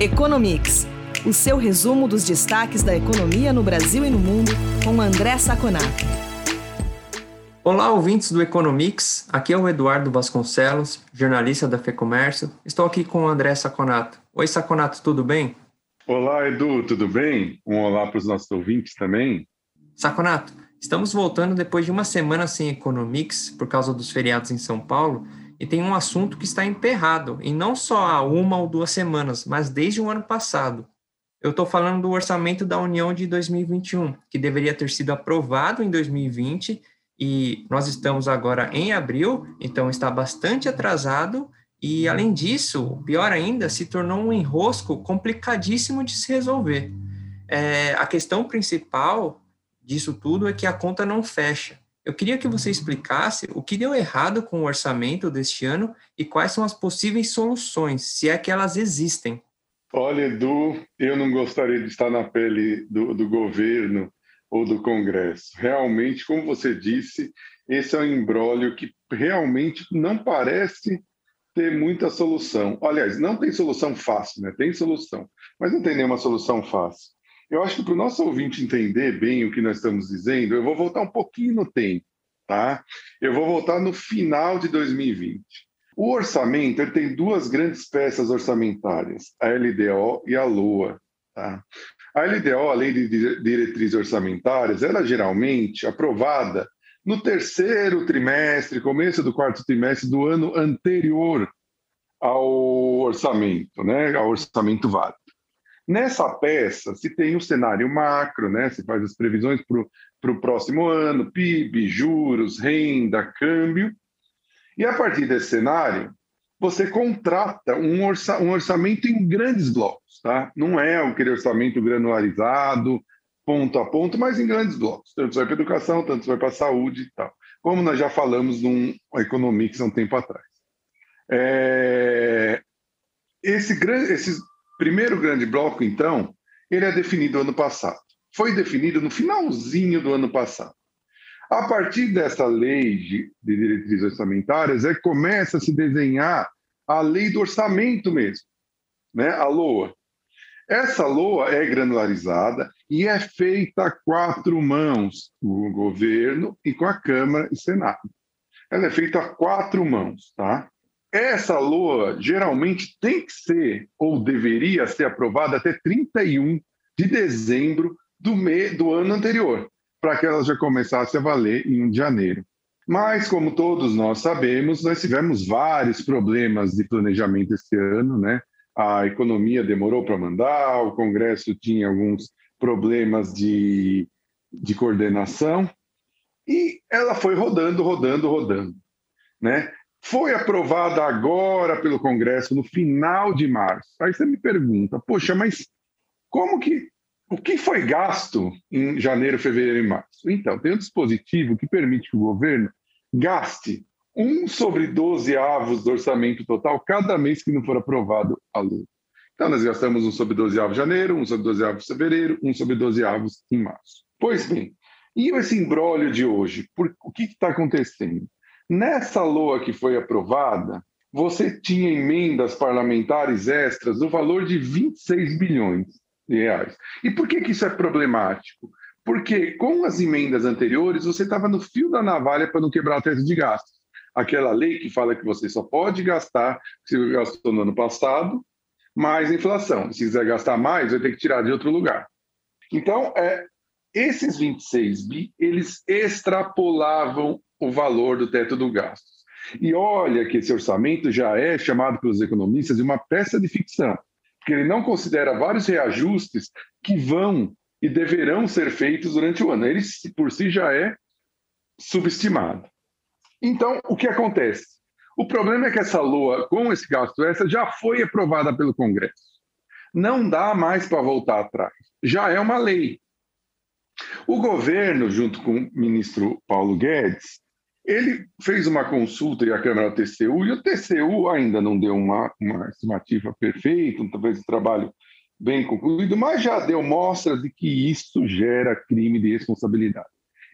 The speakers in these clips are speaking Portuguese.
Economics, o seu resumo dos destaques da economia no Brasil e no mundo, com André Saconato. Olá, ouvintes do Economics. Aqui é o Eduardo Vasconcelos, jornalista da FEComércio. Estou aqui com o André Saconato. Oi, Saconato, tudo bem? Olá, Edu, tudo bem? Um olá para os nossos ouvintes também. Saconato, estamos voltando depois de uma semana sem Economics por causa dos feriados em São Paulo e tem um assunto que está emperrado, e não só há uma ou duas semanas, mas desde o ano passado. Eu estou falando do orçamento da União de 2021, que deveria ter sido aprovado em 2020, e nós estamos agora em abril, então está bastante atrasado, e além disso, pior ainda, se tornou um enrosco complicadíssimo de se resolver. É, a questão principal disso tudo é que a conta não fecha. Eu queria que você explicasse o que deu errado com o orçamento deste ano e quais são as possíveis soluções, se é que elas existem. Olha, Edu, eu não gostaria de estar na pele do, do governo ou do Congresso. Realmente, como você disse, esse é um embrólio que realmente não parece ter muita solução. Aliás, não tem solução fácil, né? Tem solução, mas não tem nenhuma solução fácil. Eu acho que para o nosso ouvinte entender bem o que nós estamos dizendo, eu vou voltar um pouquinho no tempo, tá? Eu vou voltar no final de 2020. O orçamento ele tem duas grandes peças orçamentárias, a LDO e a LOA. Tá? A LDO, a Lei de Diretrizes Orçamentárias, ela é geralmente aprovada no terceiro trimestre, começo do quarto trimestre do ano anterior ao orçamento, né? ao orçamento válido. Nessa peça, se tem o um cenário macro, né? se faz as previsões para o próximo ano, PIB, juros, renda, câmbio. E a partir desse cenário, você contrata um, orça, um orçamento em grandes blocos. Tá? Não é aquele orçamento granularizado, ponto a ponto, mas em grandes blocos. Tanto vai para educação, tanto vai para saúde e tal. Como nós já falamos num Economics há um tempo atrás. É... Esse, esses primeiro grande bloco, então, ele é definido ano passado. Foi definido no finalzinho do ano passado. A partir dessa lei de, diretrizes orçamentárias, é que começa a se desenhar a lei do orçamento mesmo, né? a LOA. Essa LOA é granularizada e é feita a quatro mãos, o governo e com a Câmara e Senado. Ela é feita a quatro mãos, tá? Essa LOA geralmente tem que ser, ou deveria ser aprovada até 31 de dezembro do, me, do ano anterior, para que ela já começasse a valer em 1 de janeiro. Mas, como todos nós sabemos, nós tivemos vários problemas de planejamento esse ano, né? A economia demorou para mandar, o Congresso tinha alguns problemas de, de coordenação, e ela foi rodando, rodando, rodando. Né? Foi aprovada agora pelo Congresso no final de março. Aí você me pergunta, poxa, mas como que o que foi gasto em janeiro, fevereiro e março? Então, tem um dispositivo que permite que o governo gaste um sobre 12 avos do orçamento total cada mês que não for aprovado a lei. Então, nós gastamos um sobre 12 avos em janeiro, um sobre 12 avos em fevereiro, um sobre 12 avos em março. Pois bem, e esse embrólio de hoje? Por, o que está acontecendo? Nessa LOA que foi aprovada, você tinha emendas parlamentares extras no valor de 26 bilhões reais. E por que, que isso é problemático? Porque com as emendas anteriores, você estava no fio da navalha para não quebrar a tese de gastos. Aquela lei que fala que você só pode gastar se gastou no ano passado, mais inflação. Se quiser gastar mais, vai ter que tirar de outro lugar. Então, é, esses 26 bi, eles extrapolavam o valor do teto do gasto. E olha que esse orçamento já é chamado pelos economistas de uma peça de ficção, porque ele não considera vários reajustes que vão e deverão ser feitos durante o ano. Ele, por si, já é subestimado. Então, o que acontece? O problema é que essa LOA, com esse gasto extra, já foi aprovada pelo Congresso. Não dá mais para voltar atrás. Já é uma lei. O governo, junto com o ministro Paulo Guedes, ele fez uma consulta e a Câmara TCU, e o TCU ainda não deu uma, uma estimativa perfeita, talvez um trabalho bem concluído, mas já deu mostras de que isso gera crime de responsabilidade.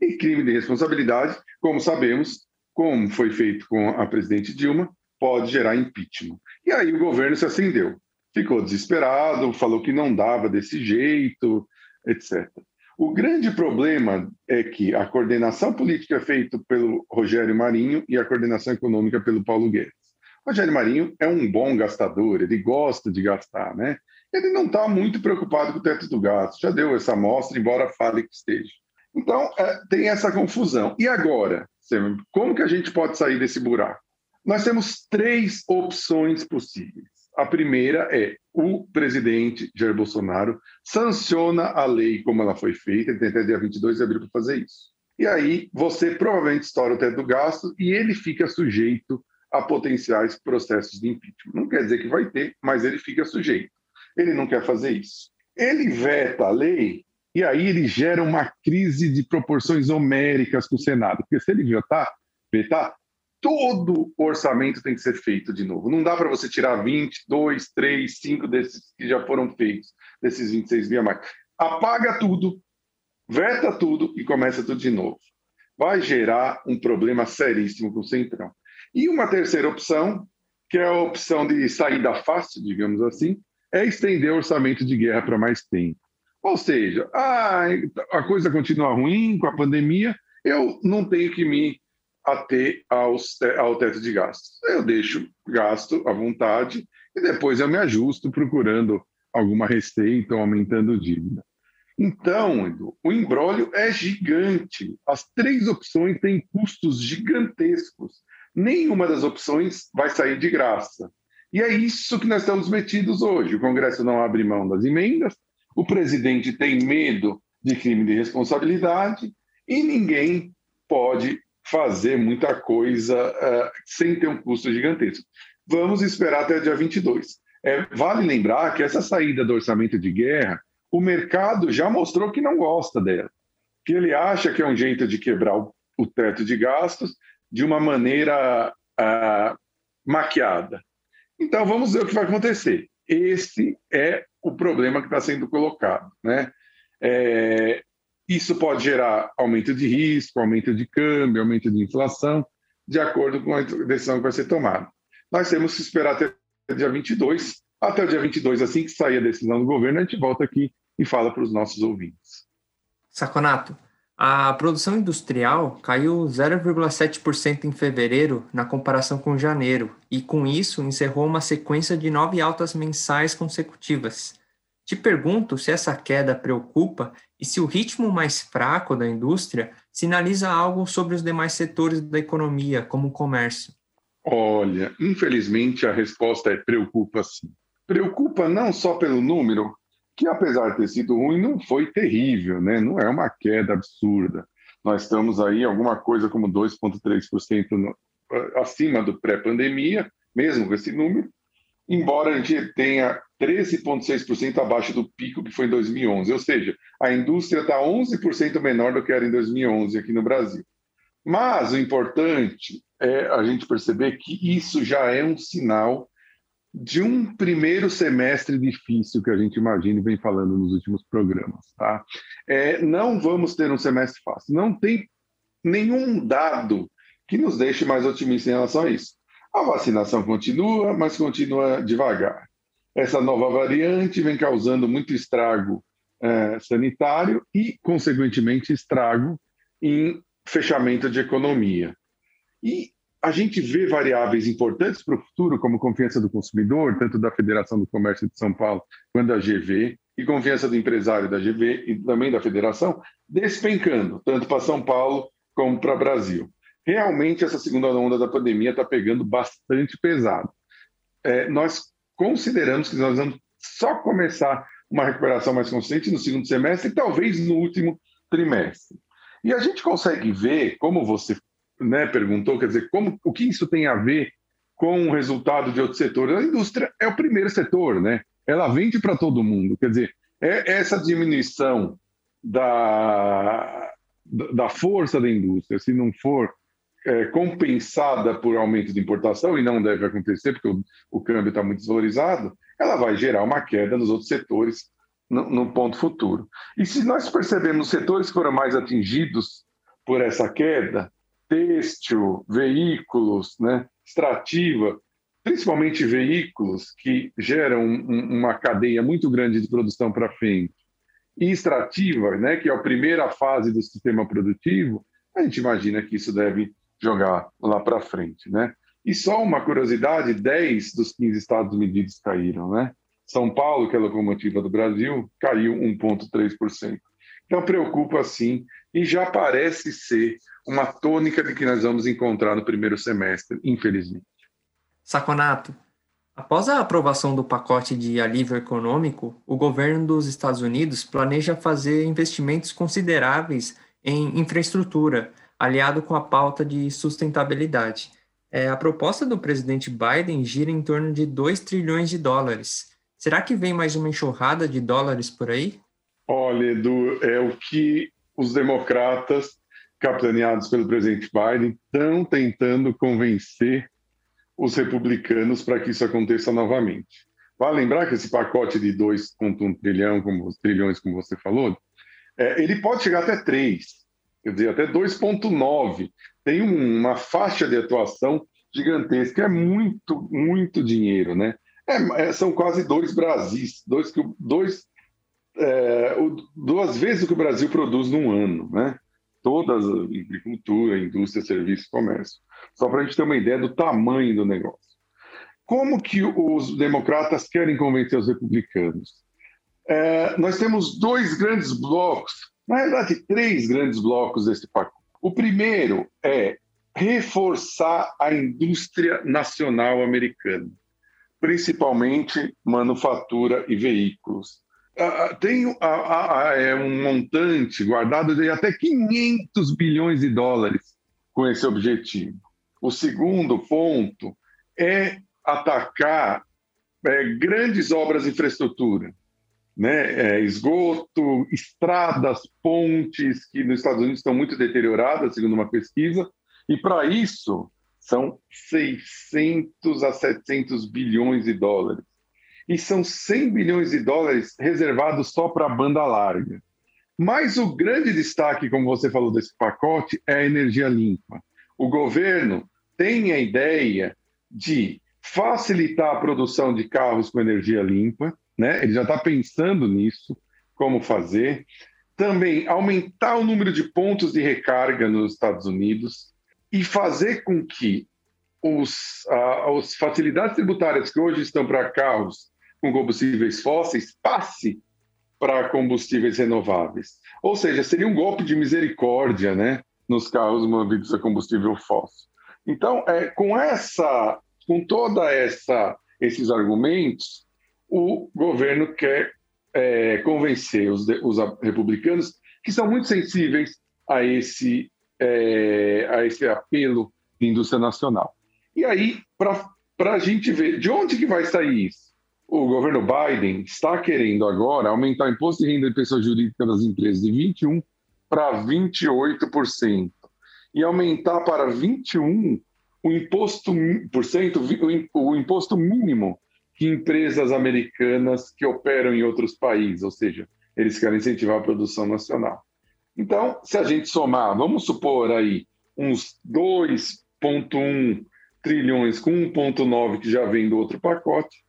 E crime de responsabilidade, como sabemos, como foi feito com a presidente Dilma, pode gerar impeachment. E aí o governo se acendeu. ficou desesperado, falou que não dava desse jeito, etc. O grande problema é que a coordenação política é feita pelo Rogério Marinho e a coordenação econômica pelo Paulo Guedes. O Rogério Marinho é um bom gastador, ele gosta de gastar, né? Ele não está muito preocupado com o teto do gasto, já deu essa amostra, embora fale que esteja. Então, é, tem essa confusão. E agora, como que a gente pode sair desse buraco? Nós temos três opções possíveis. A primeira é o presidente Jair Bolsonaro sanciona a lei como ela foi feita, ele tem até dia 22 de abril para fazer isso. E aí você provavelmente estoura o teto do gasto e ele fica sujeito a potenciais processos de impeachment. Não quer dizer que vai ter, mas ele fica sujeito. Ele não quer fazer isso. Ele veta a lei e aí ele gera uma crise de proporções homéricas com o Senado, porque se ele vetar, vetar todo o orçamento tem que ser feito de novo. Não dá para você tirar 20, 2, 3, 5 desses que já foram feitos, desses 26 mil a mais. Apaga tudo, veta tudo e começa tudo de novo. Vai gerar um problema seríssimo com o Centrão. E uma terceira opção, que é a opção de saída fácil, digamos assim, é estender o orçamento de guerra para mais tempo. Ou seja, ah, a coisa continua ruim com a pandemia, eu não tenho que me ater aos, ao teto de gastos. Eu deixo gasto à vontade e depois eu me ajusto procurando alguma receita ou aumentando dívida. Então, Edu, o embrólio é gigante. As três opções têm custos gigantescos. Nenhuma das opções vai sair de graça. E é isso que nós estamos metidos hoje. O Congresso não abre mão das emendas, o presidente tem medo de crime de responsabilidade e ninguém pode fazer muita coisa uh, sem ter um custo gigantesco. Vamos esperar até o dia 22. É, vale lembrar que essa saída do orçamento de guerra, o mercado já mostrou que não gosta dela, que ele acha que é um jeito de quebrar o, o teto de gastos de uma maneira uh, maquiada. Então vamos ver o que vai acontecer. Esse é o problema que está sendo colocado, né? É, isso pode gerar aumento de risco, aumento de câmbio, aumento de inflação, de acordo com a decisão que vai ser tomada. Nós temos que esperar até o dia 22. Até o dia 22, assim que sair a decisão do governo, a gente volta aqui e fala para os nossos ouvintes. Saconato, a produção industrial caiu 0,7% em fevereiro na comparação com janeiro, e com isso encerrou uma sequência de nove altas mensais consecutivas. Te pergunto se essa queda preocupa e se o ritmo mais fraco da indústria sinaliza algo sobre os demais setores da economia, como o comércio. Olha, infelizmente a resposta é preocupa sim. Preocupa não só pelo número, que apesar de ter sido ruim, não foi terrível, né? não é uma queda absurda. Nós estamos aí alguma coisa como 2,3% acima do pré-pandemia, mesmo com esse número, embora a gente tenha 13,6% abaixo do pico que foi em 2011. Ou seja, a indústria está 11% menor do que era em 2011 aqui no Brasil. Mas o importante é a gente perceber que isso já é um sinal de um primeiro semestre difícil que a gente imagina e vem falando nos últimos programas. Tá? É, não vamos ter um semestre fácil. Não tem nenhum dado que nos deixe mais otimistas em relação a isso. A vacinação continua, mas continua devagar. Essa nova variante vem causando muito estrago é, sanitário e, consequentemente, estrago em fechamento de economia. E a gente vê variáveis importantes para o futuro, como confiança do consumidor, tanto da Federação do Comércio de São Paulo quanto da GV, e confiança do empresário da GV e também da Federação, despencando, tanto para São Paulo como para o Brasil realmente essa segunda onda da pandemia está pegando bastante pesado. É, nós consideramos que nós vamos só começar uma recuperação mais consistente no segundo semestre e talvez no último trimestre. E a gente consegue ver, como você né, perguntou, quer dizer, como, o que isso tem a ver com o resultado de outros setores? A indústria é o primeiro setor, né? Ela vende para todo mundo. Quer dizer, é essa diminuição da, da força da indústria, se não for é, compensada por aumento de importação, e não deve acontecer porque o, o câmbio está muito desvalorizado, ela vai gerar uma queda nos outros setores no, no, ponto futuro. E se nós percebemos setores que foram mais atingidos por essa queda, têxtil, veículos, né, extrativa, principalmente veículos que geram uma cadeia muito grande de produção para frente, e extrativa, né, que é a primeira fase do sistema produtivo, a gente imagina que isso deve jogar lá para frente, né? E só uma curiosidade, 10 dos 15 estados medidos caíram, né? São Paulo, que é a locomotiva do Brasil, caiu 1,3%. Então, preocupa sim, e já parece ser uma tônica de que nós vamos encontrar no primeiro semestre, infelizmente. Saconato, após a aprovação do pacote de alívio econômico, o governo dos Estados Unidos planeja fazer investimentos consideráveis em infraestrutura, aliado com a pauta de sustentabilidade. É, a proposta do presidente Biden gira em torno de 2 trilhões de dólares. Será que vem mais uma enxurrada de dólares por aí? Olha, Edu, é o que os democratas, capitaneados pelo presidente Biden, estão tentando convencer os republicanos para que isso aconteça novamente. Vale lembrar que esse pacote de 2,1 trilhão, como, trilhões, como você falou, é, ele pode chegar até 3, quer dizer, até 2,9. Tem uma faixa de atuação gigantesca, é muito, muito dinheiro, né? É, é, são quase dois Brasis, dois, dois, é, duas vezes o que o Brasil produz num ano, né? Todas, agricultura, indústria, serviço, comércio. Só para a gente ter uma ideia do tamanho do negócio. Como que os democratas querem convencer os republicanos? É, nós temos dois grandes blocos, na verdade, três grandes blocos desse pacote. O primeiro é reforçar a indústria nacional americana principalmente manufatura e veículos. Tem é um montante guardado de até 500 bilhões de dólares com esse objetivo. O segundo ponto é atacar é, grandes obras de infraestrutura, né? É, esgoto, estradas, pontes, que nos Estados Unidos estão muito deterioradas, segundo uma pesquisa, e para isso são 600 a 700 bilhões de dólares. E são 100 bilhões de dólares reservados só para a banda larga. Mas o grande destaque, como você falou, desse pacote é a energia limpa. O governo tem a ideia de facilitar a produção de carros com energia limpa, né? ele já está pensando nisso, como fazer. Também aumentar o número de pontos de recarga nos Estados Unidos e fazer com que os, as facilidades tributárias que hoje estão para carros com combustíveis fósseis passe para combustíveis renováveis. Ou seja, seria um golpe de misericórdia né, nos carros movidos a combustível fóssil. Então, é, com essa, com toda essa esses argumentos, o governo quer é, convencer os, os republicanos que são muito sensíveis a esse é, a esse apelo de indústria nacional. E aí, para a gente ver de onde que vai sair isso? O governo Biden está querendo agora aumentar o imposto de renda de pessoas jurídicas das empresas de 21% para 28% e aumentar para 21% o imposto, por cento, o imposto mínimo que empresas americanas que operam em outros países, ou seja, eles querem incentivar a produção nacional. Então, se a gente somar, vamos supor aí, uns 2,1 trilhões com 1,9 que já vem do outro pacote,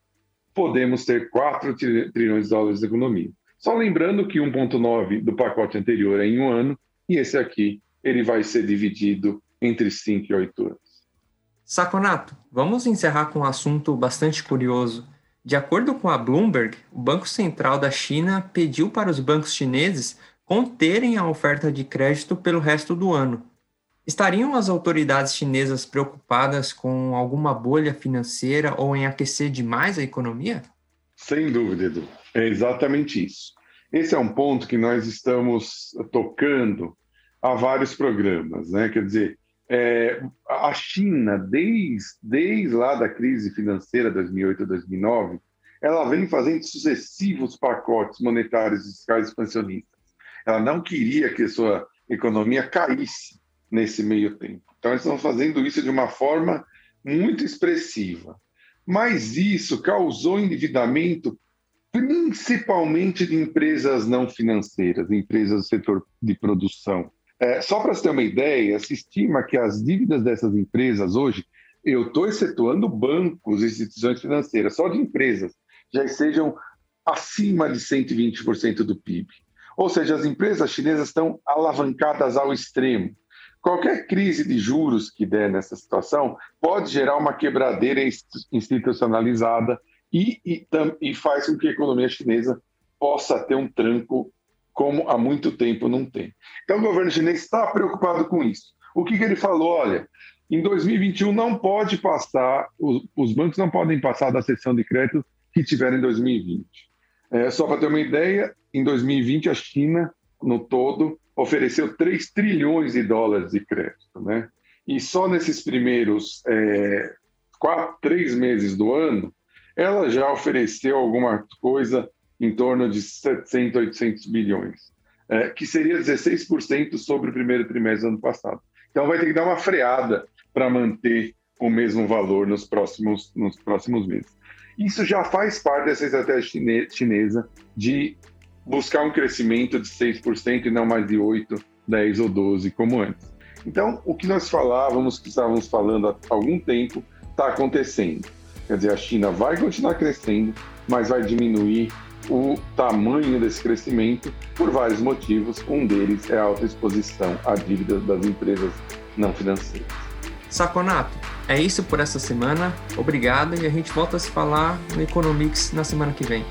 podemos ter 4 trilhões de dólares de economia. Só lembrando que 1,9 do pacote anterior é em um ano, e esse aqui ele vai ser dividido entre 5 e 8 anos. Saconato, vamos encerrar com um assunto bastante curioso. De acordo com a Bloomberg, o Banco Central da China pediu para os bancos chineses conterem a oferta de crédito pelo resto do ano. Estariam as autoridades chinesas preocupadas com alguma bolha financeira ou em aquecer demais a economia? Sem dúvida, Edu. É exatamente isso. Esse é um ponto que nós estamos tocando há vários programas, né? Quer dizer, é, a China, desde, desde lá da crise financeira 2008 2009, ela vem fazendo sucessivos pacotes monetários e fiscais expansionistas. Ela não queria que a sua economia caísse nesse meio tempo. Então, eles estão fazendo isso de uma forma muito expressiva. Mas isso causou endividamento principalmente de empresas não financeiras, empresas do setor de produção. É, só para você ter uma ideia, se estima que as dívidas dessas empresas hoje eu estou excetuando bancos, instituições financeiras, só de empresas, já estejam acima de 120% do PIB. Ou seja, as empresas chinesas estão alavancadas ao extremo. Qualquer crise de juros que der nessa situação pode gerar uma quebradeira institucionalizada e, e, e faz com que a economia chinesa possa ter um tranco como há muito tempo não tem. Então, o governo chinês está preocupado com isso. O que, que ele falou? Olha, em 2021 não pode passar, os, os bancos não podem passar da sessão de crédito que tiveram em 2020. É, só para ter uma ideia, em 2020 a China, no todo, ofereceu 3 trilhões de dólares de crédito. Né? E só nesses primeiros é, quatro, três meses do ano, ela já ofereceu alguma coisa em torno de 700, 800 bilhões, é, que seria 16% sobre o primeiro trimestre do ano passado. Então vai ter que dar uma freada para manter o mesmo valor nos próximos, nos próximos meses. Isso já faz parte dessa estratégia chinesa de buscar um crescimento de 6% e não mais de 8, 10 ou 12 como antes. Então, o que nós falávamos, que estávamos falando há algum tempo, está acontecendo. Quer dizer, a China vai continuar crescendo, mas vai diminuir o tamanho desse crescimento por vários motivos. Um deles é a alta exposição à dívida das empresas não financeiras. Saconato, é isso por essa semana. Obrigado e a gente volta a se falar no Economics na semana que vem.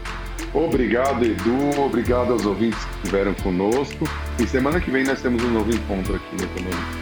Obrigado, Edu. Obrigado aos ouvintes que estiveram conosco. E semana que vem nós temos um novo encontro aqui no Economics.